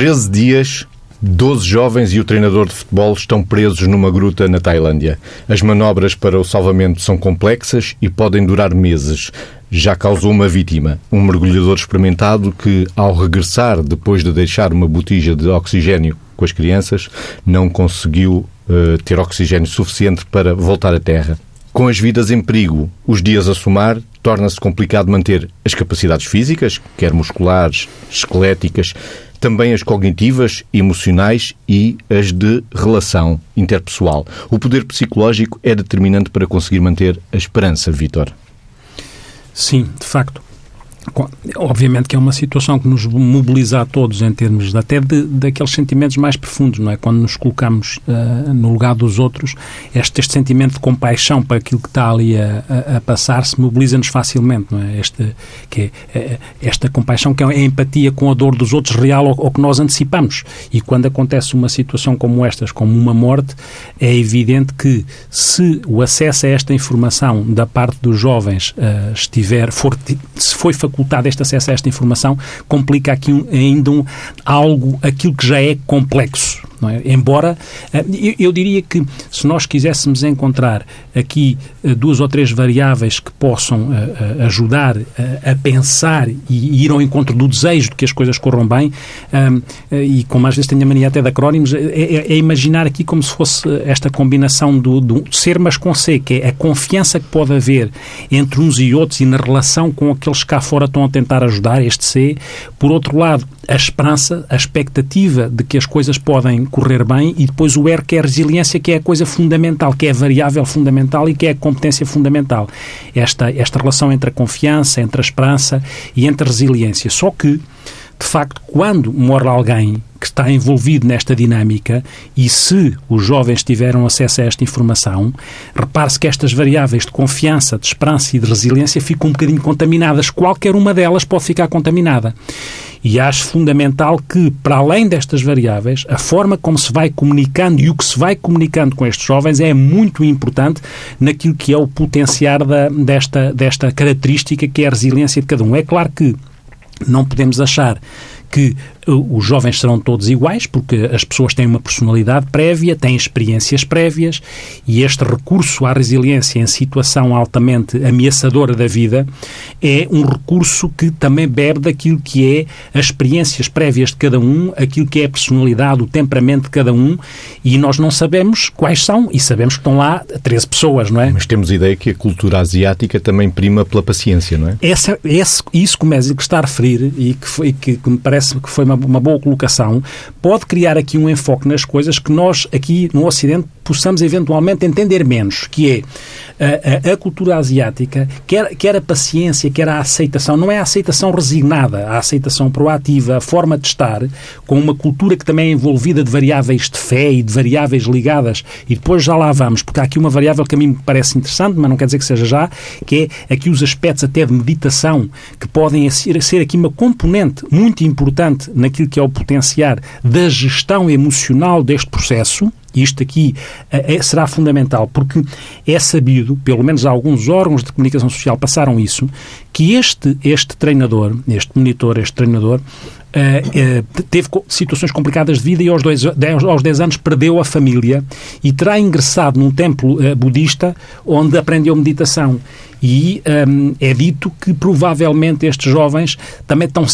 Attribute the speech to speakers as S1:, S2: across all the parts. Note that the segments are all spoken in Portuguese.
S1: 13 dias, 12 jovens e o treinador de futebol estão presos numa gruta na Tailândia. As manobras para o salvamento são complexas e podem durar meses. Já causou uma vítima, um mergulhador experimentado que, ao regressar depois de deixar uma botija de oxigênio com as crianças, não conseguiu uh, ter oxigênio suficiente para voltar à Terra. Com as vidas em perigo, os dias a somar, torna-se complicado manter as capacidades físicas, quer musculares, esqueléticas, também as cognitivas, emocionais e as de relação interpessoal. O poder psicológico é determinante para conseguir manter a esperança, Vítor.
S2: Sim, de facto. Obviamente que é uma situação que nos mobiliza a todos em termos até de, daqueles sentimentos mais profundos, não é? Quando nos colocamos uh, no lugar dos outros, este, este, sentimento de compaixão para aquilo que está ali a, a, a passar-se mobiliza-nos facilmente, não é? Que é, é, esta compaixão que é a empatia com a dor dos outros real ou, ou, que nós antecipamos. E quando acontece uma situação como estas, como uma morte, é evidente que se o acesso a esta informação da parte dos jovens uh, estiver, for, se foi facultado este acesso a esta informação complica aqui um, ainda um, algo, aquilo que já é complexo. É? Embora, eh, eu diria que se nós quiséssemos encontrar aqui eh, duas ou três variáveis que possam eh, ajudar a pensar e ir ao encontro do desejo de que as coisas corram bem, e como às vezes tenho a mania até de acrónimos, é, é, é imaginar aqui como se fosse esta combinação do, do ser mas com C, que é a confiança que pode haver entre uns e outros e na relação com aqueles que cá fora estão a tentar ajudar, este C. Por outro lado, a esperança, a expectativa de que as coisas podem correr bem e depois o R que é a resiliência, que é a coisa fundamental, que é a variável fundamental e que é a competência fundamental. Esta, esta relação entre a confiança, entre a esperança e entre a resiliência. Só que, de facto, quando morre alguém que está envolvido nesta dinâmica e se os jovens tiveram acesso a esta informação, repare-se que estas variáveis de confiança, de esperança e de resiliência ficam um bocadinho contaminadas. Qualquer uma delas pode ficar contaminada. E acho fundamental que, para além destas variáveis, a forma como se vai comunicando e o que se vai comunicando com estes jovens é muito importante naquilo que é o potenciar da, desta, desta característica que é a resiliência de cada um. É claro que não podemos achar que os jovens serão todos iguais, porque as pessoas têm uma personalidade prévia, têm experiências prévias, e este recurso à resiliência em situação altamente ameaçadora da vida é um recurso que também bebe daquilo que é as experiências prévias de cada um, aquilo que é a personalidade, o temperamento de cada um, e nós não sabemos quais são, e sabemos que estão lá 13 pessoas, não é?
S1: Mas temos ideia que a cultura asiática também prima pela paciência, não é?
S2: Essa, esse, isso que o Mésico está a referir, e que, foi, que, que me parece que foi uma boa colocação, pode criar aqui um enfoque nas coisas que nós aqui no Ocidente possamos eventualmente entender menos, que é a, a, a, cultura asiática, quer, quer a paciência, quer a aceitação, não é a aceitação resignada, a aceitação proativa, a forma de estar, com uma cultura que também é envolvida de variáveis de fé e de variáveis ligadas, e depois já lá vamos, porque há aqui uma variável que a mim me parece interessante, mas não quer dizer que seja já, que é aqui os aspectos até de meditação, que podem ser, ser aqui uma componente muito importante naquilo que é o potenciar da gestão emocional deste processo, isto aqui é, será fundamental, porque é sabido, pelo menos alguns órgãos de comunicação social passaram isso, que este, este treinador, este monitor, este treinador, Uh, uh, teve situações complicadas de vida e aos, dois, aos 10 anos perdeu a família e terá ingressado num templo uh, budista onde aprendeu meditação. E um, é dito que provavelmente estes jovens também estão,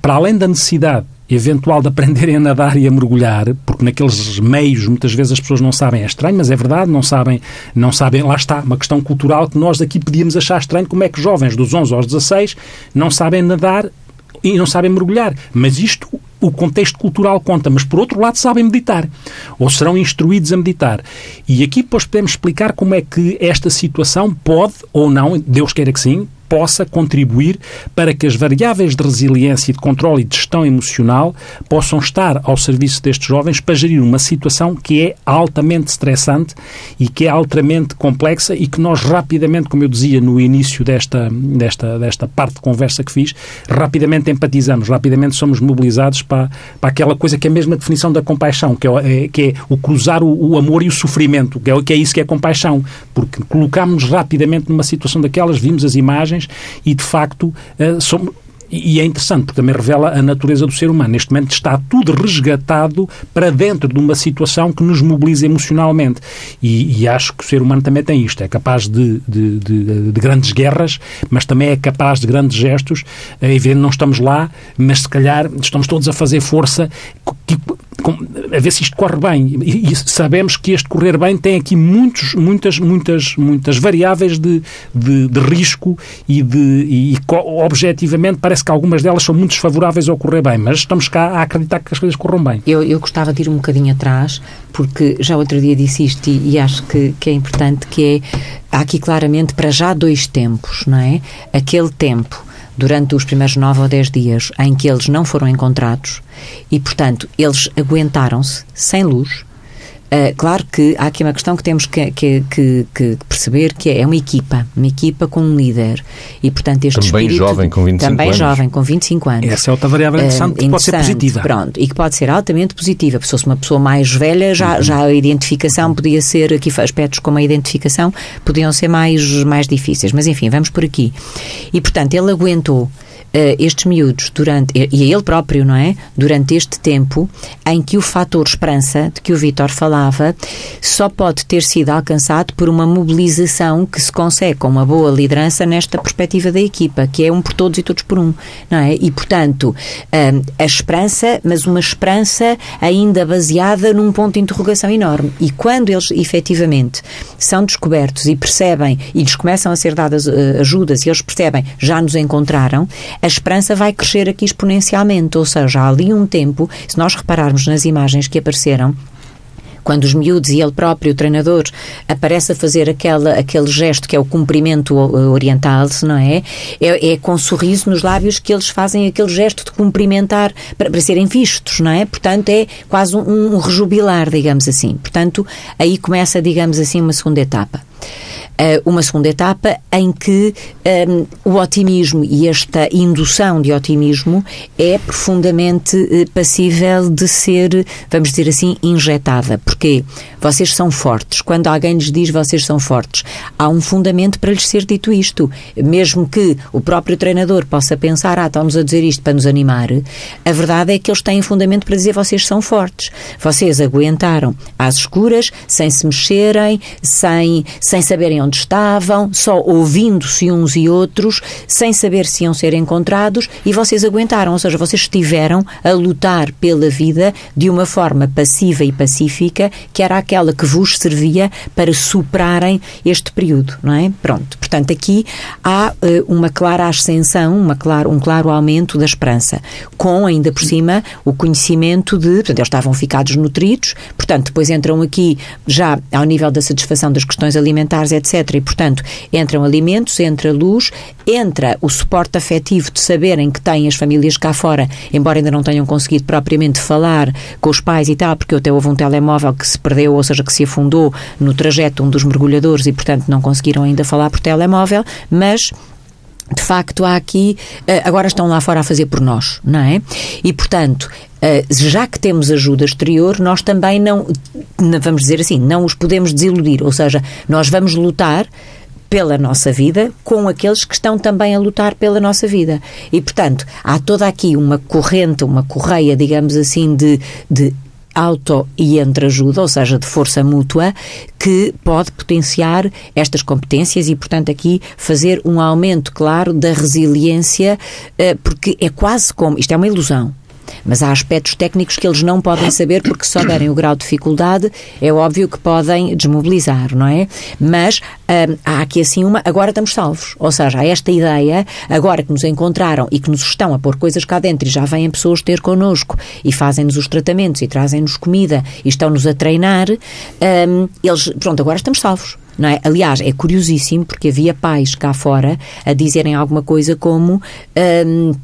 S2: para além da necessidade eventual de aprenderem a nadar e a mergulhar, porque naqueles meios muitas vezes as pessoas não sabem, é estranho, mas é verdade, não sabem, não sabem, lá está, uma questão cultural que nós aqui podíamos achar estranho, como é que jovens dos 11 aos 16 não sabem nadar e não sabem mergulhar. Mas isto, o contexto cultural conta, mas por outro lado sabem meditar, ou serão instruídos a meditar. E aqui depois podemos explicar como é que esta situação pode ou não, Deus queira que sim, possa contribuir para que as variáveis de resiliência, de controle e de gestão emocional possam estar ao serviço destes jovens para gerir uma situação que é altamente estressante e que é altamente complexa e que nós rapidamente, como eu dizia no início desta, desta, desta parte de conversa que fiz, rapidamente empatizamos, rapidamente somos mobilizados para, para aquela coisa que é a mesma definição da compaixão, que é, é que é o cruzar o, o, amor e o sofrimento, que é, que é isso que é compaixão, porque colocámos-nos rapidamente numa situação daquelas, vimos as imagens, e de facto eh, somos e é interessante, porque também revela a natureza do ser humano. Neste momento está tudo resgatado para dentro de uma situação que nos mobiliza emocionalmente. E, e acho que o ser humano também tem isto. É capaz de, de, de, de, grandes guerras, mas também é capaz de grandes gestos. É evidente, não estamos lá, mas se calhar estamos todos a fazer força a ver se isto corre bem. E, sabemos que este correr bem tem aqui muitos, muitas, muitas, muitas variáveis de, de, de risco e, de, e objetivamente parece que algumas delas são muito desfavoráveis ao correr bem, mas estamos cá a acreditar que as coisas corram bem.
S3: Eu, eu gostava de ir um bocadinho atrás, porque já outro dia disse isto e, e acho que, que é importante, que é, há aqui claramente para já dois tempos, não é? Aquele tempo durante os primeiros nove ou dez dias em que eles não foram encontrados e, portanto, eles aguentaram-se sem luz, Uh, claro que há aqui uma questão que temos que, que, que, que, perceber que é uma equipa, uma equipa com um líder. E portanto este
S1: também
S3: espírito,
S1: jovem com 25
S3: também
S1: anos.
S3: jovem com 25 anos.
S2: Essa é outra variável interessante, uh, que pode ser positiva.
S3: Pronto, e que pode ser altamente positiva. Se fosse uma pessoa mais velha já, uhum. já a identificação podia ser aqui aspectos como a identificação podiam ser mais, mais difíceis, mas enfim, vamos por aqui. E portanto ele aguentou estes miúdos durante, e a ele próprio, não é? Durante este tempo em que o fator esperança, de que o Vitor falava, só pode ter sido alcançado por uma mobilização que se consegue com uma boa liderança nesta perspectiva da equipa, que é um por todos e todos por um, não é? E, portanto, uh, a esperança, mas uma esperança ainda baseada num ponto de interrogação enorme. E quando eles efetivamente são descobertos e percebem, e lhes começam a ser dadas uh, ajudas, e eles percebem, já nos encontraram, a esperança vai crescer aqui exponencialmente. Ou seja, há ali um tempo, se nós repararmos nas imagens que apareceram, quando os miúdos e ele próprio, o treinador, aparece a fazer aquela, aquele gesto que é o cumprimento oriental, não é? é? é? com sorriso nos lábios que eles fazem aquele gesto de cumprimentar para, para serem vistos, não é? Portanto, é quase um, um rejubilar, digamos assim. Portanto, aí começa, digamos assim, uma segunda etapa. Eh, uma segunda etapa em que um, ehm, o otimismo e esta indução de otimismo é profundamente uh, passível de ser, vamos dizer assim, injetada. Porque vocês são fortes. Quando alguém lhes diz vocês são fortes, há um fundamento para lhes ser dito isto. Mesmo que o próprio treinador possa pensar, ah, estão-nos a dizer isto para nos animar, a verdade é que eles têm fundamento para dizer vocês são fortes. Vocês aguentaram às escuras, sem se mexerem, sem, sem saberem onde estavam, só ouvindo-se uns e outros, sem saber se iam ser encontrados, e vocês aguentaram, ou seja, vocês estiveram a lutar pela vida de uma forma passiva e pacífica, que era aquela que vos servia para superarem este período, não é? Pronto. Portanto, aqui há uh, uma clara ascensão, uma claro, um claro aumento da esperança, com ainda por cima o conhecimento de, portanto, eles estavam ficados nutridos, portanto, depois entram aqui já ao nível da satisfação das questões alimentares, etc e, portanto, entram alimentos, entra luz, entra o suporte afetivo de saberem que têm as famílias cá fora, embora ainda não tenham conseguido propriamente falar com os pais e tal, porque até houve um telemóvel que se perdeu, ou seja, que se afundou no trajeto um dos mergulhadores e, portanto, não conseguiram ainda falar por telemóvel, mas de facto há aqui, eh, agora estão lá fora a fazer por nós, não é? E, portanto, eh, já que temos ajuda exterior, nós também não, vamos dizer assim, não os podemos desiludir. Ou seja, nós vamos lutar pela nossa vida com aqueles que estão também a lutar pela nossa vida. E, portanto, há toda aqui uma corrente, uma correia, digamos assim, de, de auto e entreajuda, ou seja, de força mútua, que pode potenciar estas competências e, portanto, aqui fazer um aumento, claro, da resiliência, eh, porque é quase como. Isto é uma ilusão. Mas há aspectos técnicos que eles não podem saber porque se souberem o grau de dificuldade, é óbvio que podem desmobilizar, não é? Mas hum, há aqui assim uma, agora estamos salvos. Ou seja, há esta ideia, agora que nos encontraram e que nos estão a pôr coisas cá dentro e já vêm pessoas ter connosco e fazem-nos os tratamentos e trazem-nos comida e estão-nos a treinar, hum, eles, pronto, agora estamos salvos. Não é? Aliás, é curiosíssimo porque havia pais cá fora a dizerem alguma coisa como. Hum,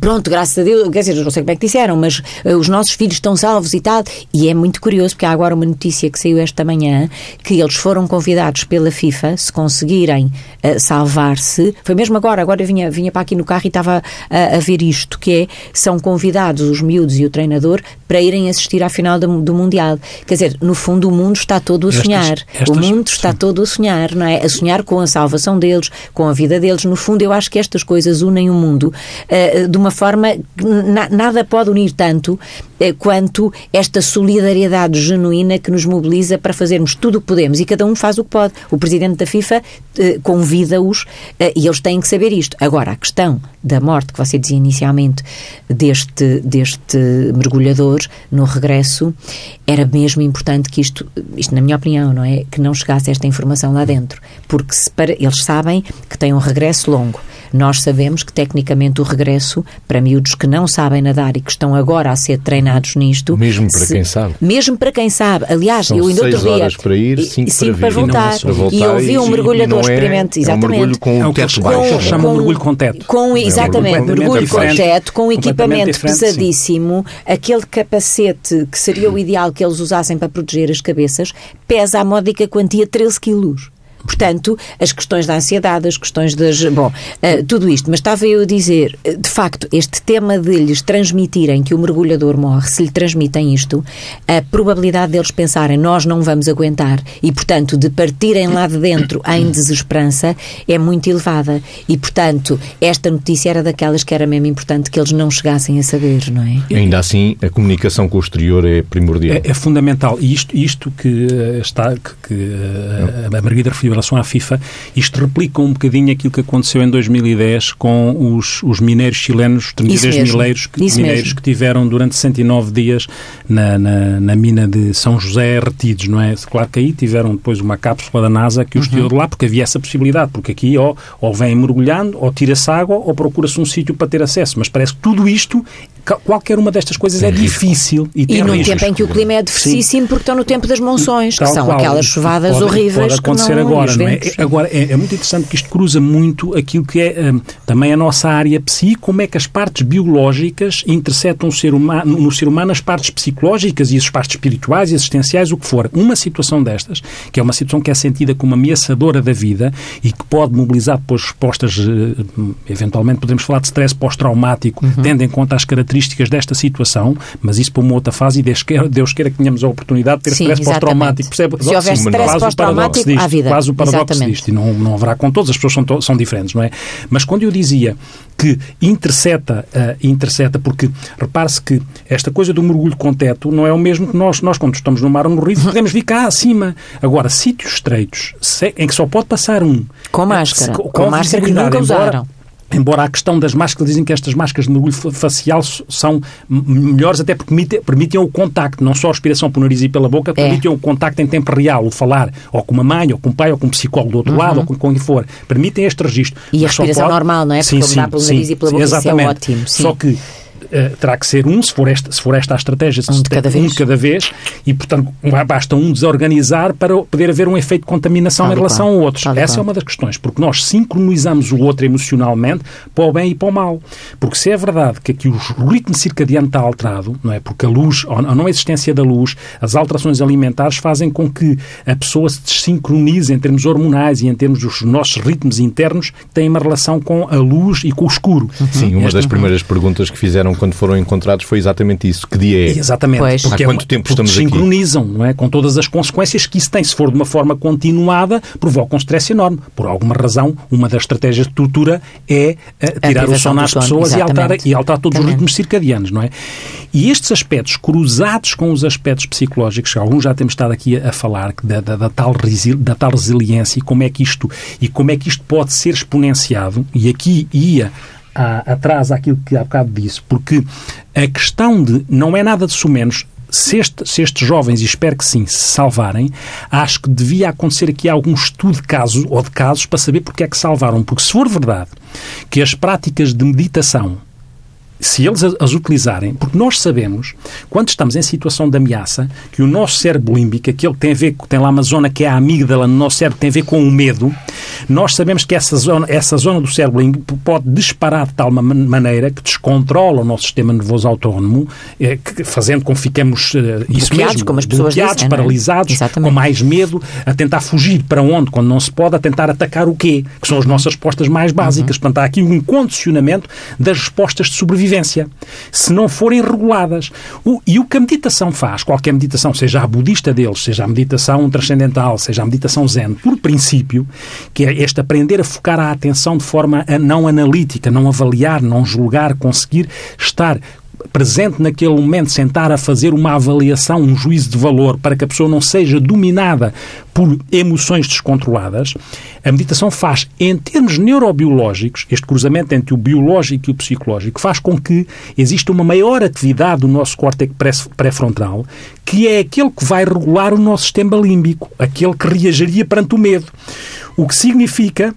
S3: pronto, graças a Deus, quer dizer, não sei como é que disseram, mas uh, os nossos filhos estão salvos e tal. E é muito curioso, porque há agora uma notícia que saiu esta manhã que eles foram convidados pela FIFA, se conseguirem uh, salvar-se. Foi mesmo agora, agora eu vinha, vinha para aqui no carro e estava a, a ver isto, que é, são convidados os miúdos e o treinador para irem assistir à final do, do Mundial. Quer dizer, no fundo, o mundo está todo a sonhar.
S2: Estas,
S3: o mundo está sim. todo a sonhar, não é? A sonhar com a salvação deles, com a vida deles. No fundo, eu acho que estas coisas unem o mundo uh, de uma forma que na, nada pode unir tanto uh, quanto esta solidariedade genuína que nos mobiliza para fazermos tudo o que podemos e cada um faz o que pode. O presidente da FIFA uh, convida-os e eles têm que saber isto. Agora, a questão da morte que você dizia inicialmente deste, deste mergulhador no regresso, era mesmo importante que isto, isto na minha opinião, não é? Que não chegasse esta informação lá dentro. Porque para, eles sabem que tem um regresso longo. Nós sabemos que, tecnicamente, o regresso, para miúdos que não sabem nadar e que estão agora a ser treinados nisto...
S1: Mesmo para se, quem sabe.
S3: Mesmo para quem sabe. Aliás,
S1: São
S3: eu ainda
S1: outro
S3: dia...
S1: horas para ir, cinco,
S3: cinco
S1: para,
S3: para, voltar.
S1: E, para voltar.
S3: e eu vi um mergulhador
S1: é,
S3: experimente... Exatamente.
S1: É um mergulho com
S2: é
S1: o teto baixo.
S2: Com, chamam mergulho com teto.
S3: Com, exatamente,
S2: é um
S3: mergulho com teto, com equipamento pesadíssimo,
S2: sim.
S3: aquele capacete que seria o ideal que eles usassem para proteger as cabeças, pesa a módica quantia 13 quilos. Portanto, as questões da ansiedade, as questões das. Bom, uh, tudo isto. Mas estava eu a dizer, eh, de facto, este tema de lhes transmitirem que o mergulhador morre, se lhe transmitem isto, a probabilidade deles pensarem nós não vamos aguentar e, portanto, de partirem lá de dentro em desesperança é muito elevada. E, portanto, esta notícia era daquelas que era mesmo importante que eles não chegassem a saber, não é?
S1: Ainda assim, a comunicação com o exterior é primordial.
S2: É, é fundamental. E isto, isto que está, que, que a Margarida referiu em relação à FIFA, isto replica um bocadinho aquilo que aconteceu em 2010 com os, os mineiros chilenos, 33 mineiros, mineiros que tiveram durante 109 dias na, na, na, mina de São José retidos, não é? Claro que aí tiveram depois uma cápsula da NASA que os uhum. tirou de lá, porque havia essa possibilidade, porque aqui ou, ou vem mergulhando, ou tira-se água, ou procura-se um sítio para ter acesso. Mas parece que tudo isto qualquer uma destas coisas é difícil
S3: e, e num tempo em que o clima é advertíssimo porque estão no tempo das monções, que são qual, aquelas chuvadas
S2: pode,
S3: horríveis
S2: pode acontecer
S3: não,
S2: agora, não é? Agora, é, é, muito interessante que isto cruza muito aquilo que é um, também a nossa área psi, como é que as partes biológicas interceptam o ser humano, no ser humano as partes psicológicas e as partes espirituais e existenciais, o que for. Uma situação destas, que é uma situação que é sentida como ameaçadora da vida e que pode mobilizar depois respostas, eh, eventualmente podemos falar de stress pós-traumático, uhum. tendo em conta as características desta situação, mas isso para uma outra fase e Deus queira, Deus queira que tenhamos a oportunidade de ter Sim, stress pós-traumático. Percebe?
S3: Se houver stress pós-traumático, há vida.
S2: Quase o paradoxo exatamente. disto. E não, não haverá com todas, as pessoas são, são diferentes, não é? Mas quando eu dizia que intercepta, uh, intercepta porque repare-se que esta coisa do mergulho com teto não é o mesmo que nós, nós quando estamos no mar ou no rio, podemos vir cá acima. Agora, sítios estreitos, em que só pode passar um.
S3: Com máscara. Com, com máscara que nunca usaram.
S2: Embora a questão das máscaras, dizem que estas máscaras de mergulho facial são melhores até porque permitem, permitem o contacto, não só a respiração por nariz e pela boca, é. permitem o contacto em tempo real, o falar ou com uma mãe, ou com um pai, ou com um psicólogo do outro uhum. lado, ou com, quem for. Permitem este registro.
S3: E a respiração pode... normal, não é? Porque sim, sim, pelo sim, nariz e pela boca, exatamente. isso é ótimo. Sim.
S2: Só que uh, terá que ser um, se for esta, se for esta a estratégia,
S3: um de cada vez,
S2: um de cada vez e, portanto, basta um desorganizar para poder haver um efeito de contaminação tal em relação qual. a outros. Tal Essa é uma das questões, porque nós sincronizamos o outro emocionalmente para o bem e para o mal. Porque se é verdade que aqui o ritmo circadiano está alterado, não é? Porque a luz, a não existência da luz, as alterações alimentares fazem com que a pessoa se desincronize em termos hormonais e em termos dos nossos ritmos internos que têm uma relação com a luz e com o escuro.
S1: Sim, uma das primeiras perguntas que fizeram quando foram encontrados foi exatamente isso. Que dia é?
S2: Exatamente.
S3: Pois.
S1: Há quanto tempo
S2: porque
S1: estamos
S2: sincronizam, aqui? não é? Com todas as consequências que isso tem. Se for de uma forma continuada, provoca um stress enorme. Por alguma razão, uma das estratégias de tortura é uh, tirar o sono às pessoas e alterar, e alterar todos os ritmos circadianos, não é? E estes aspectos cruzados com os aspectos psicológicos, que alguns já temos estado aqui a, a falar, da, da, da, tal da tal resiliência e como é que isto e como é que isto pode ser exponenciado, e aqui ia atrás àquilo que há bocado disse, porque a questão de não é nada de sumenos se, este, se, estes jovens, e espero que sim, se salvarem, acho que devia acontecer aqui algum estudo de casos ou de casos para saber porque é que salvaram. Porque se for verdade que as práticas de meditação se eles as utilizarem, porque nós sabemos, quando estamos em situação de ameaça, que o nosso cérebro límbico, aquele que tem a ver, tem lá uma zona que é a amígdala no nosso cérebro, tem a ver com o medo, nós sabemos que essa zona, essa zona do cérebro pode disparar de tal maneira que descontrola o nosso sistema nervoso autónomo, eh, que, fazendo com que fiquemos
S3: eh, isso mesmo, como as pessoas bloqueados, dizem,
S2: é? paralisados, com mais medo, a tentar fugir para onde, quando não se pode, a tentar atacar o quê? Que são as nossas respostas mais básicas. Uhum. Portanto, há aqui um condicionamento das respostas de sobrevivência, se não forem reguladas. O, e o que a meditação faz, qualquer meditação, seja a budista deles, seja a meditação transcendental, seja a meditação zen, por princípio, que é este aprender a focar a atenção de forma não analítica, não avaliar, não julgar, conseguir estar presente naquele momento, sentar a fazer uma avaliação, um juízo de valor, para que a pessoa não seja dominada por emoções descontroladas, a meditação faz, em termos neurobiológicos, este cruzamento entre o biológico e o psicológico, faz com que exista uma maior atividade do nosso córtex pré-frontal, que é aquele que vai regular o nosso sistema límbico, aquele que reagiria perante o medo. O que significa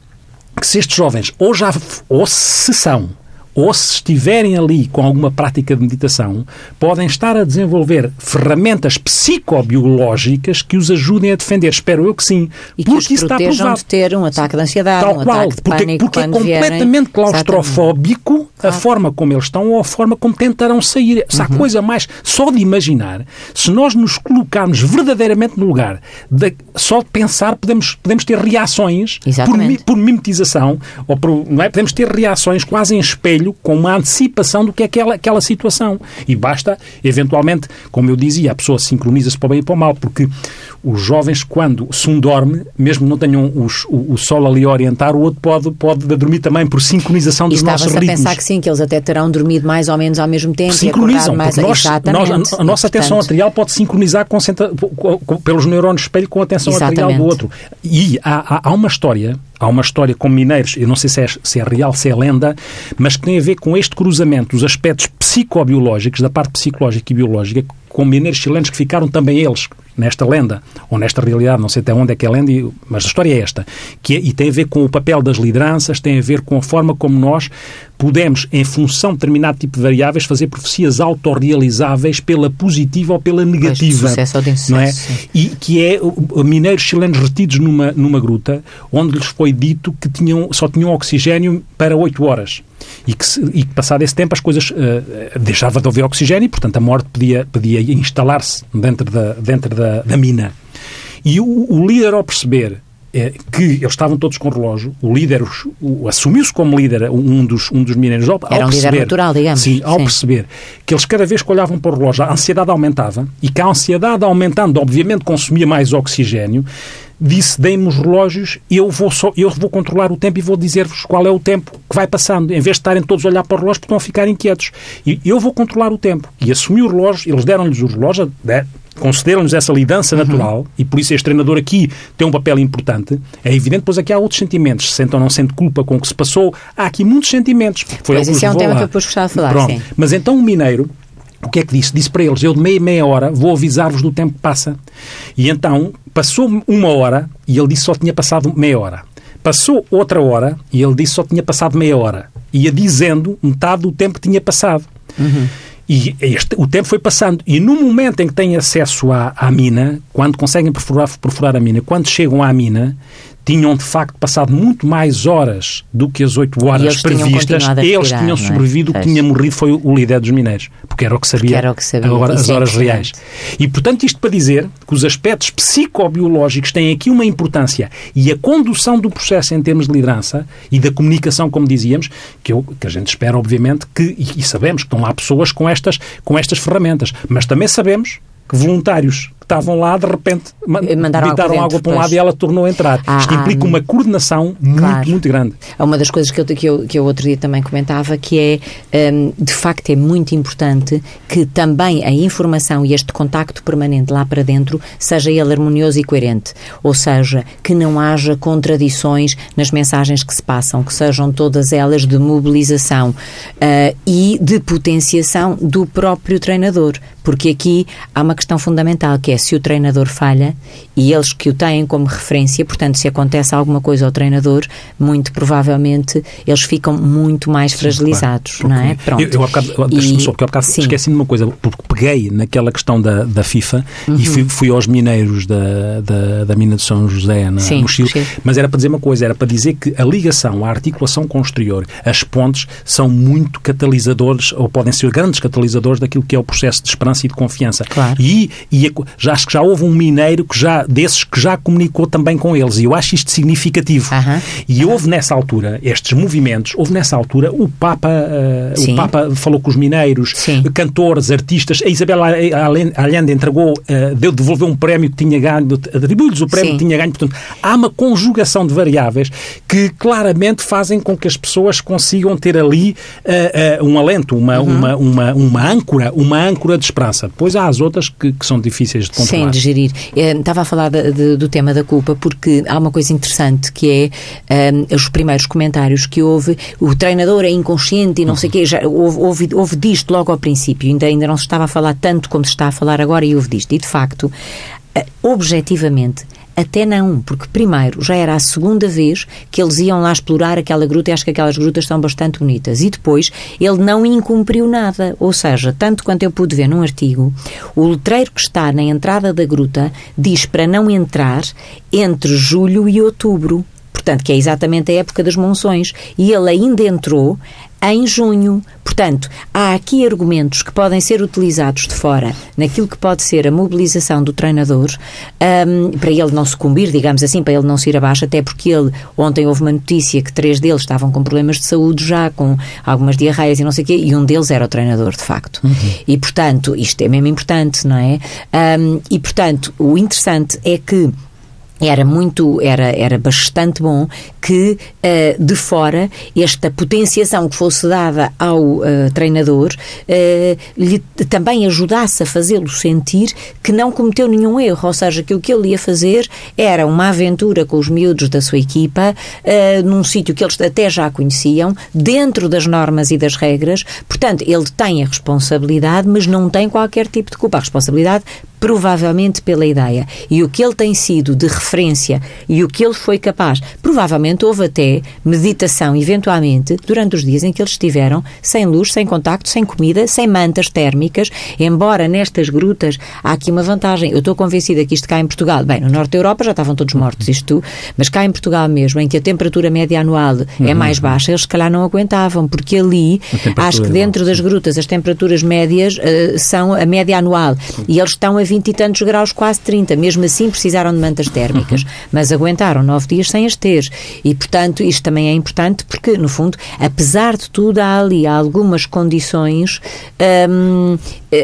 S2: que se estes jovens ou já ou se são ou se estiverem ali com alguma prática de meditação, podem estar a desenvolver ferramentas psicobiológicas que os ajudem a defender. Espero eu que sim.
S3: E porque que os está provado. de ter um ataque de ansiedade,
S2: Tal
S3: um
S2: qual,
S3: ataque de
S2: porque,
S3: pânico
S2: porque
S3: é
S2: completamente
S3: vierem.
S2: claustrofóbico claro. a forma como eles estão ou a forma como tentarão sair. Se há uhum. coisa mais, só de imaginar, se nós nos colocarmos verdadeiramente no lugar, de, só de pensar podemos, podemos ter reações por, por, mimetização, ou por, não é? podemos ter reações quase em espelho com uma antecipação do que é aquela, aquela situação. E basta, eventualmente, como eu dizia, a pessoa sincroniza-se para o bem e para o mal, porque os jovens, quando se um dorme, mesmo não tenham os, o, o, sol ali a orientar, o outro pode, pode dormir também por sincronização dos nossos ritmos.
S3: a pensar que sim, que eles até terão dormido mais ou menos ao mesmo tempo.
S2: Sincronizam,
S3: mais...
S2: nós, nós, a, a, nossa atenção arterial pode sincronizar com, com, com, pelos neurônios espelho com a atenção Exatamente. arterial do outro. E há, há, há uma história há uma história com mineiros, eu não sei se é, se é real, se é lenda, mas que tem a ver com este cruzamento dos aspectos psicobiológicos, da parte psicológica e biológica, com mineiros chilenos que ficaram também eles nesta lenda, ou nesta realidade, não sei até onde é que é lenda, mas a história é esta, que é, e tem a ver com o papel das lideranças, tem a ver com a forma como nós podemos, em função de determinado tipo de variáveis, fazer profecias autorrealizáveis pela positiva ou pela negativa.
S3: Sucesso ou de insucesso,
S2: não é? E que é mineiros chilenos retidos numa, numa gruta, onde lhes foi dito que tinham, só tinham oxigênio para 8 horas. E que, e que passado esse tempo as coisas uh, deixava de haver oxigênio e, portanto, a morte podia, podia instalar-se dentro da, dentro da, da mina. E o, o líder, ao perceber é, que eles estavam todos com relógio, o líder assumiu-se como líder, um dos, um dos mineiros, ao,
S3: Era um
S2: perceber,
S3: líder natural, digamos.
S2: Sim, ao sim. perceber que eles cada vez que olhavam para o relógio, a ansiedade aumentava, e que a ansiedade aumentando, obviamente, consumia mais oxigênio, disse, deem-me os relógios e eu vou, só, eu vou controlar o tempo e vou dizer-vos qual é o tempo que vai passando, em vez de estarem todos a olhar para o relógio porque estão a ficar inquietos. E eu vou controlar o tempo. E assumiu o relógio, eles deram-lhes o relógio, concederam-nos essa lidança uhum. natural, uhum. e por isso este treinador aqui tem um papel importante, é evidente, pois aqui há outros sentimentos, se sente ou não sente culpa com o que se passou, há aqui muitos sentimentos.
S3: Foi pois isso é um tema lá. que eu depois gostava de falar,
S2: Pronto.
S3: Sim.
S2: Mas então o mineiro, o que é que disse? Disse para eles, eu de meia meia hora vou avisar-vos do tempo que passa. E então passou uma hora e ele disse só tinha passado meia hora. Passou outra hora e ele disse só tinha passado meia hora. Ia dizendo metade do tempo que tinha passado.
S3: Uhum.
S2: E este, o tempo foi passando. E no momento em que têm acesso à, à mina, quando conseguem perfurar, perfurar a mina, quando chegam à mina, tinham de facto passado muito mais horas do que as oito horas previstas. Eles tinham é? sobrevivido, o que tinha morrido foi o líder dos mineiros, porque era o que sabia,
S3: o que sabia.
S2: Agora, as é horas reais. E portanto, isto para dizer que os aspectos psicobiológicos têm aqui uma importância e a condução do processo em termos de liderança e da comunicação, como dizíamos, que, eu, que a gente espera, obviamente, que, e, e sabemos que estão lá pessoas com estas, com estas ferramentas, mas também sabemos que voluntários que estavam lá, de repente, mandaram água, água para um lado e ela tornou a entrar. Ah, Isto implica ah, uma coordenação claro. muito, muito grande.
S3: É uma das coisas que eu, que, eu, que eu outro dia também comentava, que é, um, de facto, é muito importante que também a informação e este contacto permanente lá para dentro seja ele harmonioso e coerente. Ou seja, que não haja contradições nas mensagens que se passam, que sejam todas elas de mobilização uh, e de potenciação do próprio treinador. Porque aqui há uma questão fundamental, que é se o treinador falha e eles que o têm como referência, portanto, se acontece alguma coisa ao treinador, muito provavelmente eles ficam muito mais Sim, fragilizados, claro, não é?
S2: Pronto. Eu, eu há bocado, deixa-me só, porque há bocado esqueci de uma coisa, porque peguei naquela questão da, da FIFA uhum. e fui, fui, aos mineiros da, da, da mina de São José na, Sim, no Chile, Chile, mas era para dizer uma coisa, era para dizer que a ligação, a articulação com o exterior, as pontes, são muito catalisadores, ou podem ser grandes catalisadores daquilo que é o processo de esperança e de confiança.
S3: Claro.
S2: E, e já, acho que já houve um mineiro que já, desses que já comunicou também com eles, e eu acho isto significativo.
S3: Uhum.
S2: E houve nessa altura, estes movimentos, houve nessa altura, o Papa, uh, o Papa falou com os mineiros,
S3: Sim.
S2: cantores, artistas, a Isabel Allende entregou, uh, deu, devolveu um prémio que tinha ganho, atribuiu-lhes o prémio Sim. que tinha ganho, portanto, há uma conjugação de variáveis que claramente fazem com que as pessoas consigam ter ali uh, um alento, uma, uhum. uma, uma, uma âncora, uma âncora de esperança. Depois há as outras que, que são difíceis de controlar.
S3: Sim, de gerir. estava a falar de, de, do tema da culpa porque há uma coisa interessante que é um, os primeiros comentários que houve, o treinador é inconsciente e não uhum. sei o quê, já houve, houve, houve disto logo ao princípio, ainda, ainda não se estava a falar tanto como se está a falar agora e houve disto. E de facto, eh, objetivamente, até não, porque primeiro já era a segunda vez que eles iam lá explorar aquela gruta e acho que aquelas grutas são bastante bonitas. E depois ele não incumpriu nada. Ou seja, tanto quanto eu pude ver num artigo, o letreiro que está na entrada da gruta diz para não entrar entre julho e outubro portanto, que é exatamente a época das monções, e ele ainda entrou em junho. Portanto, há aqui argumentos que podem ser utilizados de fora naquilo que pode ser a mobilização do treinador um, para ele não sucumbir, digamos assim, para ele não se ir abaixo, até porque ele, ontem houve uma notícia que três deles estavam com problemas de saúde já, com algumas diarreias e não sei o quê, e um deles era o treinador, de facto. Uhum. E, portanto, isto é mesmo importante, não é? Um, e, portanto, o interessante é que era muito, era, era bastante bom que uh, de fora esta potenciação que fosse dada ao uh, treinador uh, lhe também ajudasse a fazê-lo sentir que não cometeu nenhum erro, ou seja, que o que ele ia fazer era uma aventura com os miúdos da sua equipa, num sítio que eles até já conheciam, dentro das normas e das regras, portanto, ele tem a responsabilidade, mas não tem qualquer tipo de culpa. A responsabilidade provavelmente pela ideia. E o que ele tem sido de referência e o que ele foi capaz, provavelmente houve até meditação, eventualmente, durante os dias em que eles estiveram sem luz, sem contacto, sem comida, sem mantas térmicas, embora nestas grutas há aqui uma vantagem. Eu estou convencida que isto cá em Portugal, bem, no norte da Europa já estavam todos mortos, isto, mas cá em Portugal mesmo, em que a temperatura média anual é uhum. mais baixa, eles se calhar não aguentavam, porque ali, acho que dentro das grutas as temperaturas médias uh, são a média anual e eles estão a 20 e tantos graus, quase 30. Mesmo assim, precisaram de mantas térmicas, uhum. mas aguentaram nove dias sem as ter. E, portanto, isto também é importante porque, no fundo, apesar de tudo, há ali algumas condições, hum,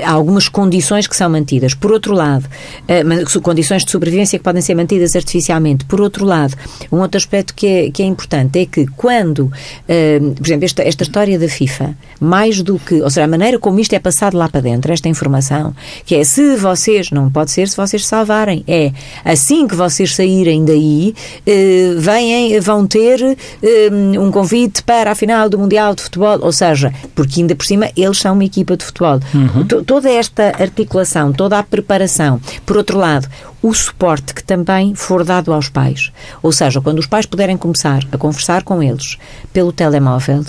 S3: há algumas condições que são mantidas. Por outro lado, hum, condições de sobrevivência que podem ser mantidas artificialmente. Por outro lado, um outro aspecto que é, que é importante é que quando, hum, por exemplo, esta, esta história da FIFA, mais do que, ou seja, a maneira como isto é passado lá para dentro, esta informação, que é se vocês vocês, não pode ser se vocês salvarem. É assim que vocês saírem daí, eh, vêm, vão ter eh, um convite para a final do Mundial de Futebol, ou seja, porque ainda por cima eles são uma equipa de futebol. Uhum. Toda esta articulação, toda a preparação. Por outro lado, o suporte que também for dado aos pais. Ou seja, quando os pais puderem começar a conversar com eles pelo telemóvel,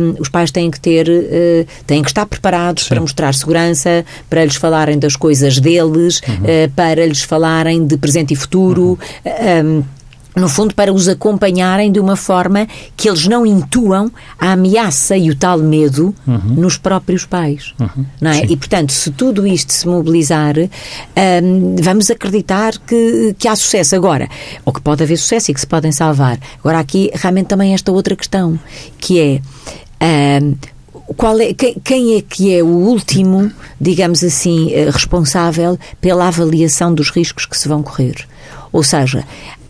S3: um, os pais têm que ter, uh, têm que estar preparados Sim. para mostrar segurança, para lhes falarem das coisas deles, uhum. uh, para lhes falarem de presente e futuro. Uhum. Um, no fundo, para os acompanharem de uma forma que eles não intuam a ameaça e o tal medo uhum. nos próprios pais. Uhum. Não é? E, portanto, se tudo isto se mobilizar, um, vamos acreditar que, que há sucesso. Agora, ou que pode haver sucesso e que se podem salvar. Agora, aqui, realmente, também esta outra questão, que é. Um, qual é, quem, quem, é que é o último, digamos assim, eh, responsável pela avaliação dos riscos que se vão correr? Ou seja,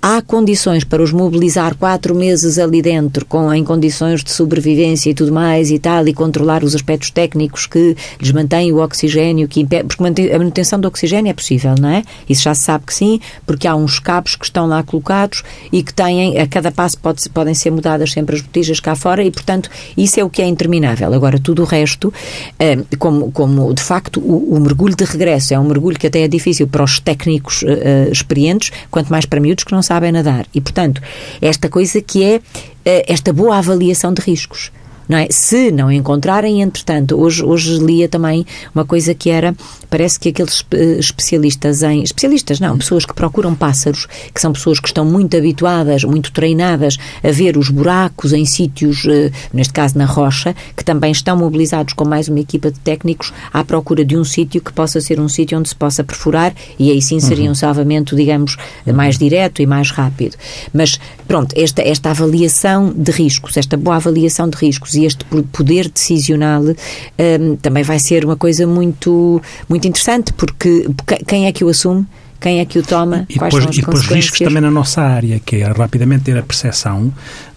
S3: há condições para os mobilizar quatro meses ali dentro, com, em condições de sobrevivência e tudo mais e tal, e controlar os aspectos técnicos que lhes mantêm o oxigênio, que impede, porque a manutenção do oxigênio é possível, não é? Isso já se sabe que sim, porque há uns cabos que estão lá colocados e que têm, a cada passo pode, podem ser mudadas sempre as botijas cá fora e, portanto, isso é o que é interminável. Agora, tudo o resto, eh, como, como de facto o, o mergulho de regresso é um mergulho que até é difícil para os técnicos uh, experientes, quanto mais para miúdos que não sabem nadar. E, portanto, esta coisa que é uh, esta boa avaliação de riscos não é? Se não encontrarem, entretanto, hoje, hoje lia também uma coisa que era, parece que aqueles eh, especialistas em, especialistas não, pessoas que procuram pássaros, que são pessoas que estão muito habituadas, muito treinadas a ver os buracos em sítios, eh, neste caso na rocha, que também estão mobilizados com mais uma equipa de técnicos à procura de um sítio que possa ser um sítio onde se possa perfurar e aí sim seria uhum. um salvamento, digamos, mais direto e mais rápido. Mas, pronto, esta, esta avaliação de riscos, esta boa avaliação de riscos e este poder decisional um, também vai ser uma coisa muito, muito interessante, porque quem é que o assume? quem é que o toma,
S2: e quais depois, são as e depois riscos também na nossa área, que é rapidamente ter a percepção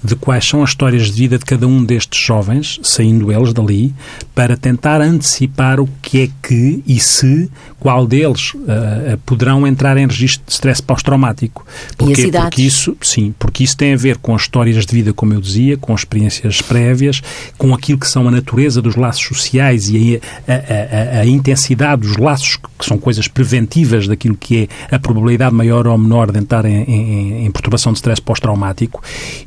S2: de quais são as histórias de vida de cada um destes jovens, saindo eles dali, para tentar antecipar o que é que e se, qual deles uh, poderão entrar em registro de stress pós-traumático.
S3: Porque,
S2: porque isso, sim, porque isso tem a ver com as histórias de vida, como eu dizia, com experiências prévias, com aquilo que são a natureza dos laços sociais e a, a, a, a intensidade dos laços, que são coisas preventivas daquilo que é a probabilidade maior ou menor de entrar em, em, em perturbação de stress pós-traumático.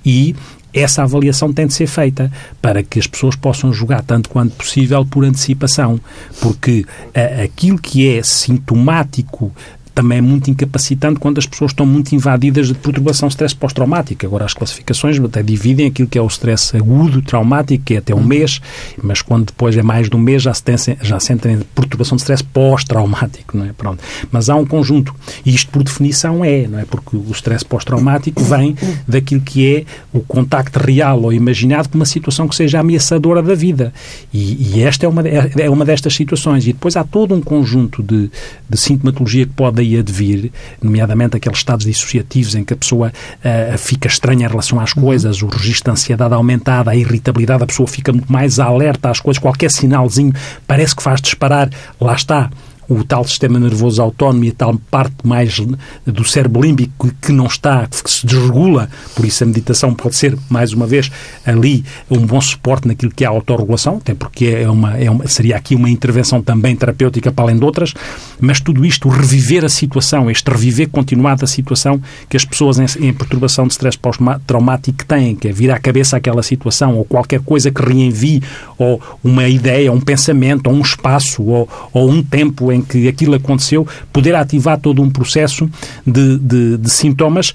S2: E essa avaliação tem de ser feita para que as pessoas possam jogar tanto quanto possível por antecipação, porque a, aquilo que é sintomático também é muito incapacitante quando as pessoas estão muito invadidas de perturbação stress pós-traumática. Agora, as classificações até dividem aquilo que é o stress agudo, traumático, que é até um mês, mas quando depois é mais de um mês já se, tem, já sentem perturbação de stress pós-traumático, não é? Pronto. Mas há um conjunto, e isto por definição é, não é? Porque o stress pós-traumático vem daquilo que é o contacto real ou imaginado com uma situação que seja ameaçadora da vida. E, e esta é uma, é, é uma destas situações. E depois há todo um conjunto de, de sintomatologia que pode daí advir, nomeadamente aqueles estados dissociativos em que a pessoa uh, fica estranha em relação às coisas, o registro de ansiedade aumentada, a irritabilidade, a pessoa fica muito mais alerta às coisas, qualquer sinalzinho parece que faz disparar, lá está o tal sistema nervoso autónomo e a tal parte mais do cérebro límbico que não está, que se desregula, por isso a meditação pode ser, mais uma vez, ali um bom suporte naquilo que é a autorregulação, até porque é uma, é uma, seria aqui uma intervenção também terapêutica para além de outras, mas tudo isto, reviver a situação, este reviver continuado da situação que as pessoas em, em perturbação de stress pós-traumático têm, que é vir à cabeça aquela situação, ou qualquer coisa que reenvie, ou uma ideia, um pensamento, ou um espaço, ou, ou um tempo em em que aquilo aconteceu, poder ativar todo um processo de, de, de sintomas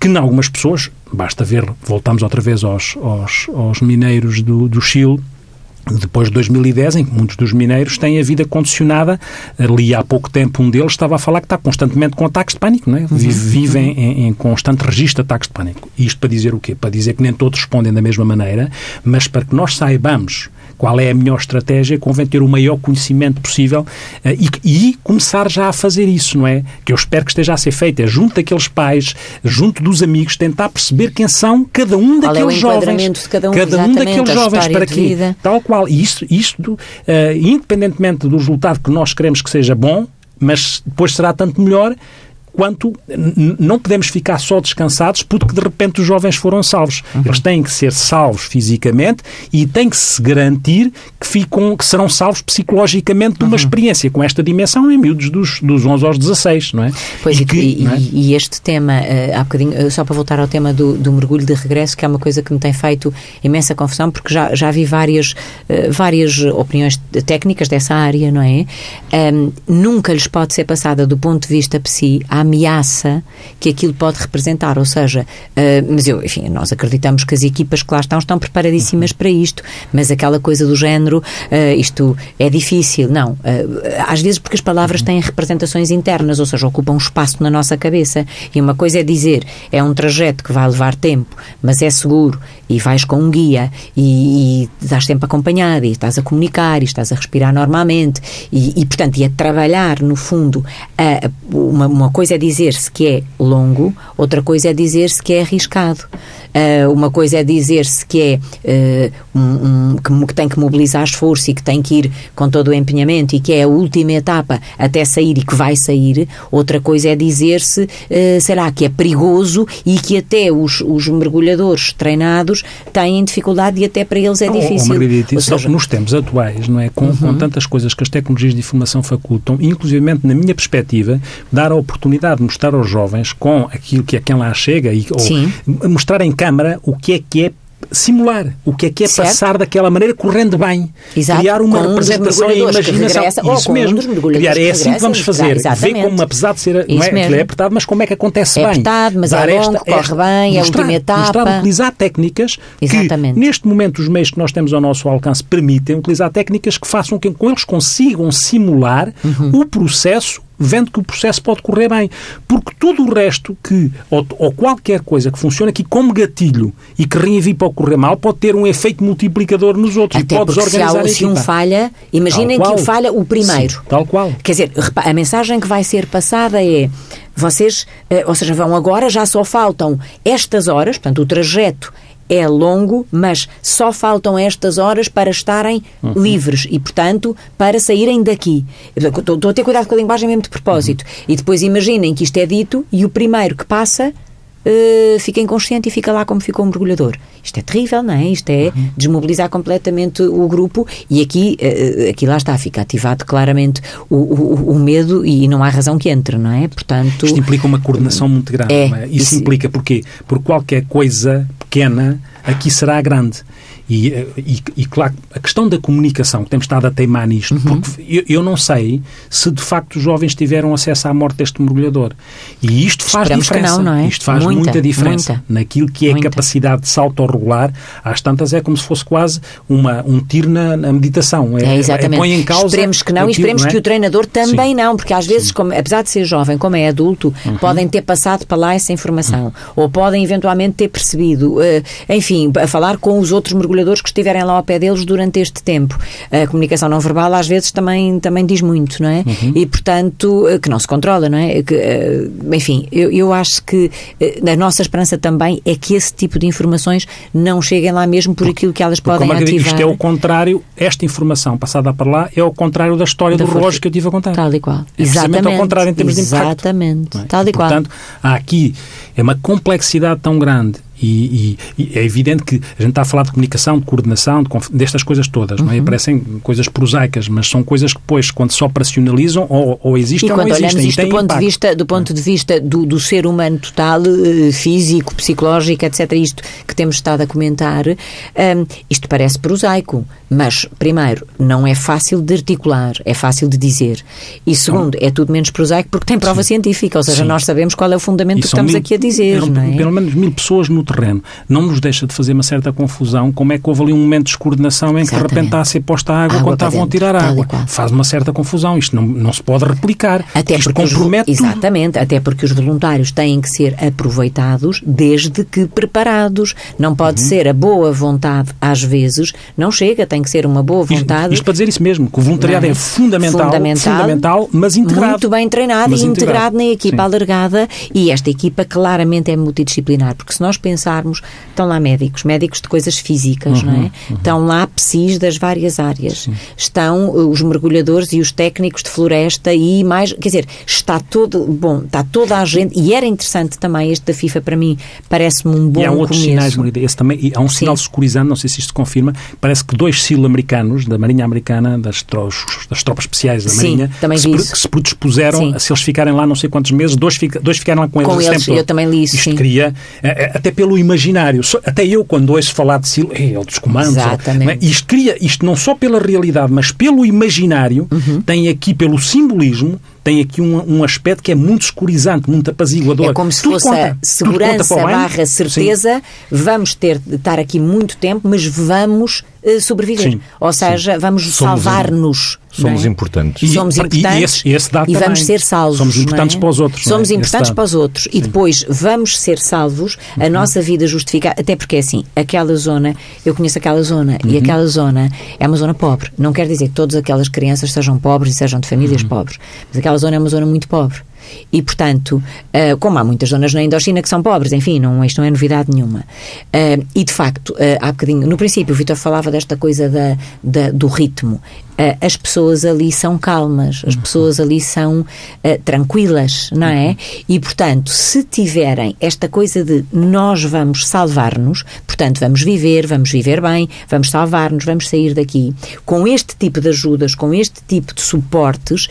S2: que, em algumas pessoas, basta ver, voltamos outra vez aos, aos, aos mineiros do, do Chile, depois de 2010, em que muitos dos mineiros têm a vida condicionada. Ali há pouco tempo um deles estava a falar que está constantemente com ataques de pânico, não é? Uhum. Vivem em, em, constante registro de ataques de pânico. Isto para dizer o quê? Para dizer que nem todos respondem da mesma maneira, mas para que nós saibamos qual é a melhor estratégia, convém ter o maior conhecimento possível uh, e, e, começar já a fazer isso, não é? Que eu espero que esteja a ser feito, é junto daqueles pais, junto dos amigos, tentar perceber quem são cada um
S3: qual
S2: daqueles
S3: é
S2: jovens.
S3: De cada um,
S2: cada um daqueles jovens para que, tal qual, e isto, isto uh, independentemente do resultado que nós queremos que seja bom, mas depois será tanto melhor quanto não podemos ficar só descansados porque de repente os jovens foram salvos. Uhum. Eles têm que ser salvos fisicamente e têm que se garantir que, ficam, que serão salvos psicologicamente de uma uhum. experiência com esta dimensão em miúdos dos, dos 11 aos 16, não é?
S3: Pois, e, que, e, é? e este tema, uh, há bocadinho, uh, só para voltar ao tema do, do, mergulho de regresso, que é uma coisa que me tem feito imensa confusão, porque já, já vi várias, uh, várias opiniões técnicas dessa área, não é? Um, nunca lhes pode ser passada do ponto de vista psi a ameaça que aquilo pode representar. Ou seja, uh, mas eu, enfim, nós acreditamos que as equipas que lá estão estão preparadíssimas para isto, mas aquela coisa do género, uh, isto é difícil. Não. Uh, às vezes porque as palavras têm representações internas, ou seja, ocupam um espaço na nossa cabeça. E uma coisa é dizer, é um trajeto que vai levar tempo, mas é seguro, e vais com um guia, e, e estás sempre acompanhado, e estás a comunicar, e estás a respirar normalmente, e, e portanto, e a trabalhar, no fundo, a, uma, uma coisa é é dizer-se que é longo, outra coisa é dizer-se que é arriscado. Uh, uma coisa é dizer-se que é uh, um, um, que, tem que mobilizar esforço e que tem que ir com todo o empenhamento e que é a última etapa até sair e que vai sair. Outra coisa é dizer-se, uh, sei lá, que é perigoso e que até os, os mergulhadores treinados têm dificuldade e até para eles é difícil. Oh,
S2: oh, seja... nos tempos atuais, não é? Com, uhum. com tantas coisas que as tecnologias de informação facultam, inclusive na minha perspectiva, dar a oportunidade de mostrar aos jovens com aquilo que a quem lá chega e ou mostrar em câmara o que é que é simular o que é que é certo. passar daquela maneira correndo bem. Exato. Criar uma com representação um e imaginação. Regressa, Isso mesmo. Um Criar, é assim que vamos fazer. Ver como, apesar de ser não é, é, apertado, mas como é que acontece
S3: é
S2: bem.
S3: apertado, mas Dar é longo, esta, corre bem, é a última etapa.
S2: Mostrar, utilizar técnicas Exatamente. que, neste momento, os meios que nós temos ao nosso alcance permitem utilizar técnicas que façam com que eles consigam simular uhum. o processo vendo que o processo pode correr bem. Porque tudo o resto que, ou, ou qualquer coisa que funcione aqui como gatilho e que reenvie para correr mal, pode ter um efeito multiplicador nos outros
S3: Até
S2: e pode
S3: desorganizar se, há, se um falha, imaginem que falha o primeiro. Sim,
S2: tal qual.
S3: Quer dizer, a mensagem que vai ser passada é vocês, eh, ou seja, vão agora, já só faltam estas horas, portanto, o trajeto é longo, mas só faltam estas horas para estarem uhum. livres e, portanto, para saírem daqui. Estou a ter cuidado com a linguagem mesmo de propósito. Uhum. E depois imaginem que isto é dito e o primeiro que passa Uh, fica inconsciente e fica lá como ficou um mergulhador. Isto é terrível, não é? Isto é uhum. desmobilizar completamente o grupo e aqui, uh, aqui lá está, fica ativado claramente o, o, o, medo e não há razão que entre, não é?
S2: Portanto... Isto implica uma coordenação muito grande, é, é? Isso, isso implica, porquê? Porque qualquer coisa pequena aqui será grande. E, e, e, claro, a questão da comunicação, que temos estado a teimar nisto, uhum. porque eu, eu, não sei se de facto os jovens tiveram acesso à morte deste mergulhador. E isto faz Esperamos diferença.
S3: Não, não é?
S2: Isto faz muita, muita diferença muita. naquilo que é muita. a capacidade de se autorregular. Às tantas é como se fosse quase uma, um tiro na, na meditação.
S3: É, é exatamente. É, põe em causa esperemos que não e esperemos não é? que o treinador também Sim. não, porque às vezes, como, apesar de ser jovem, como é adulto, uhum. podem ter passado para lá essa informação. Uhum. Ou podem eventualmente ter percebido, uh, enfim, a falar com os outros mergulhadores que estiverem lá ao pé deles durante este tempo. A comunicação não verbal às vezes também, também diz muito, não é? Uhum. E, portanto, eh, que não se controla, não é? Que, eh, enfim, eu, eu acho que eh, a nossa esperança também é que esse tipo de informações não cheguem lá mesmo por aquilo que elas podem
S2: porque,
S3: ativar.
S2: Isto é o contrário, esta informação passada para lá é o contrário da história da do relógio que eu tive a contar.
S3: Tal e qual.
S2: É Exatamente. ao contrário em termos
S3: Exatamente.
S2: de impacto.
S3: Exatamente. É? Tal e qual.
S2: Portanto, há aqui é uma complexidade tão grande e, e, e, é evidente que a gente está a falar de comunicação, de coordenação, de, destas coisas todas, uhum. não é? Uhum. Parecem coisas prosaicas, mas são coisas que depois, quando se operacionalizam, ou, ou existem
S3: ou
S2: não existem.
S3: E isto do ponto, de vista, do ponto de vista do, do ser humano total, eh, físico, psicológico, etc., isto que temos estado a comentar, um, isto parece prosaico, mas, primeiro, não é fácil de articular, é fácil de dizer. E, segundo, é tudo menos prosaico porque tem prova Sim. científica, ou seja, Sim. nós sabemos qual é o fundamento que estamos mil, aqui a dizer. Eram,
S2: é? Pelo menos mil pessoas no terreno. Não nos deixa de fazer uma certa confusão como é que houve ali um momento de descoordenação em que de repente está a ser posta água, água quando estavam a tirar água. Faz uma certa confusão. Isto não, não se pode replicar. Até isto compromete
S3: os, Exatamente. Até porque os voluntários têm que ser aproveitados desde que preparados. Não pode uhum. ser a boa vontade, às vezes, não chega, tem que ser uma boa vontade.
S2: Isto, isto para dizer isso mesmo, que o voluntariado é, é fundamental, fundamental, fundamental, mas integrado.
S3: Muito bem treinado e integrado, integrado na equipa Sim. alargada e esta equipa claramente é multidisciplinar, porque se nós pensarmos Estão lá médicos, médicos de coisas físicas, uhum, não é? Uhum. Estão lá psis das várias áreas. Sim. Estão uh, os mergulhadores e os técnicos de floresta e mais, quer dizer, está todo, bom, está toda a gente, e era interessante também este da FIFA para mim, parece-me um bom
S2: E há outros
S3: começo.
S2: sinais, esse também, e há um Sim. sinal securizante, não sei se isto confirma, parece que dois sil-americanos da Marinha Americana, das, das tropas especiais da
S3: Sim,
S2: Marinha, que, se, que se predispuseram, se eles ficarem lá não sei quantos meses, dois, dois ficaram lá com eles.
S3: Com eles, eu também li isso,
S2: Isto
S3: sim.
S2: cria, eh, eh, até pelo imaginário, até eu quando ouço falar de Sil, é, dos comandos,
S3: Exatamente.
S2: É? isto cria, isto não só pela realidade, mas pelo imaginário, uhum. tem aqui pelo simbolismo, tem aqui um, um aspecto que é muito escurizante, muito apaziguador.
S3: É como se tudo fosse conta, a segurança barra certeza, Sim. vamos ter de estar aqui muito tempo, mas vamos uh, sobreviver. Sim. Ou seja, Sim. vamos salvar-nos.
S1: Somos
S3: é?
S1: importantes.
S3: E, somos importantes e, esse, esse e vamos ser salvos.
S2: Somos importantes é? para os outros.
S3: Somos é? importantes para os outros. E depois vamos ser salvos, a uhum. nossa vida justificar, até porque é assim, aquela zona, eu conheço aquela zona, uhum. e aquela zona é uma zona pobre. Não quer dizer que todas aquelas crianças sejam pobres e sejam de famílias uhum. pobres. Mas aquela zona é uma zona muito pobre. E, portanto, uh, como há muitas zonas na Indochina que são pobres, enfim, não, isto não é novidade nenhuma. Uh, e, de facto, uh, há bocadinho, no princípio, o Vitor falava desta coisa da, da, do ritmo. as pessoas ali são calmas, as pessoas ali são tranquilas, não é? E, portanto, se tiverem esta coisa de nós vamos salvar-nos, portanto, vamos viver, vamos viver bem, vamos salvar-nos, vamos sair daqui, com este tipo de ajudas, com este tipo de suportes,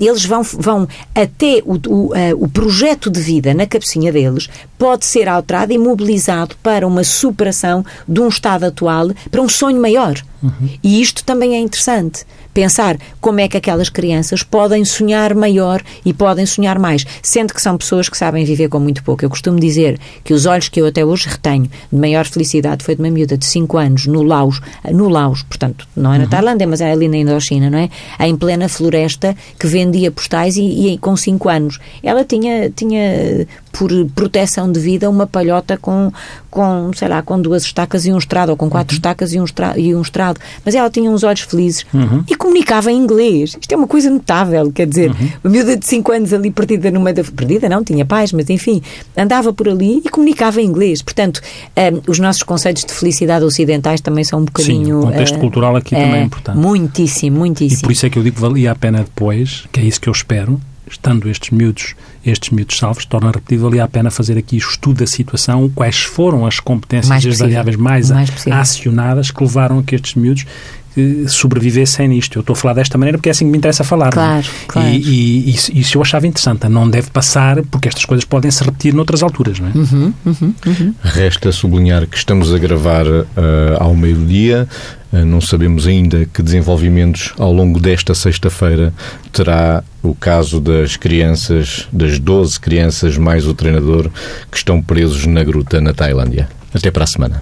S3: eles vão, vão até o, uh, o projeto de vida na cabecinha deles pode ser alterado e mobilizado para uma superação de um estado atual para um sonho maior. Uhum. E isto também é interessante. Pensar como é que aquelas crianças podem sonhar maior e podem sonhar mais, sendo que são pessoas que sabem viver com muito pouco. Eu costumo dizer que os olhos que eu até hoje retenho de maior felicidade foi de uma miúda de 5 anos no Laos, no Laos, portanto, não é na uhum. Tailândia, mas é ali na Indochina, não é? Em plena floresta, que vendia postais e, e com 5 anos. Ela tinha, tinha por proteção de vida uma palhota com, com, sei lá, com duas estacas e um estrado, ou com quatro uhum. estacas e um, estrado, e um estrado. Mas ela tinha uns olhos felizes uhum. e comunicava em inglês. Isto é uma coisa notável, quer dizer, uhum. uma miúda de 5 anos ali perdida no meio da... Perdida não, tinha pais, mas enfim, andava por ali e comunicava em inglês. Portanto, um, eh, os nossos conceitos de felicidade ocidentais também são um bocadinho... Sim,
S2: o contexto uh, cultural aqui uh, também é importante.
S3: Muitíssimo, muitíssimo.
S2: E por isso é que eu digo que valia a pena depois, que é isso que eu espero, estando estes miúdos, estes miúdos salvos, torna a repetir, valia a pena fazer aqui estudo da situação, quais foram as competências mais e as variáveis mais, mais acionadas que levaram a que estes miúdos que sobrevivessem nisto. Eu estou a falar desta maneira porque é assim que me interessa falar. É?
S3: Claro, claro.
S2: E, e, e, isso eu achava interessante. Não deve passar porque estas coisas podem se repetir noutras alturas, não é?
S3: Uhum, uhum, uhum.
S1: Resta sublinhar que estamos a gravar uh, ao meio-dia. Uh, não sabemos ainda que desenvolvimentos ao longo desta sexta-feira terá o caso das crianças, das 12 crianças mais o treinador que estão presos na gruta na Tailândia. Até para a semana.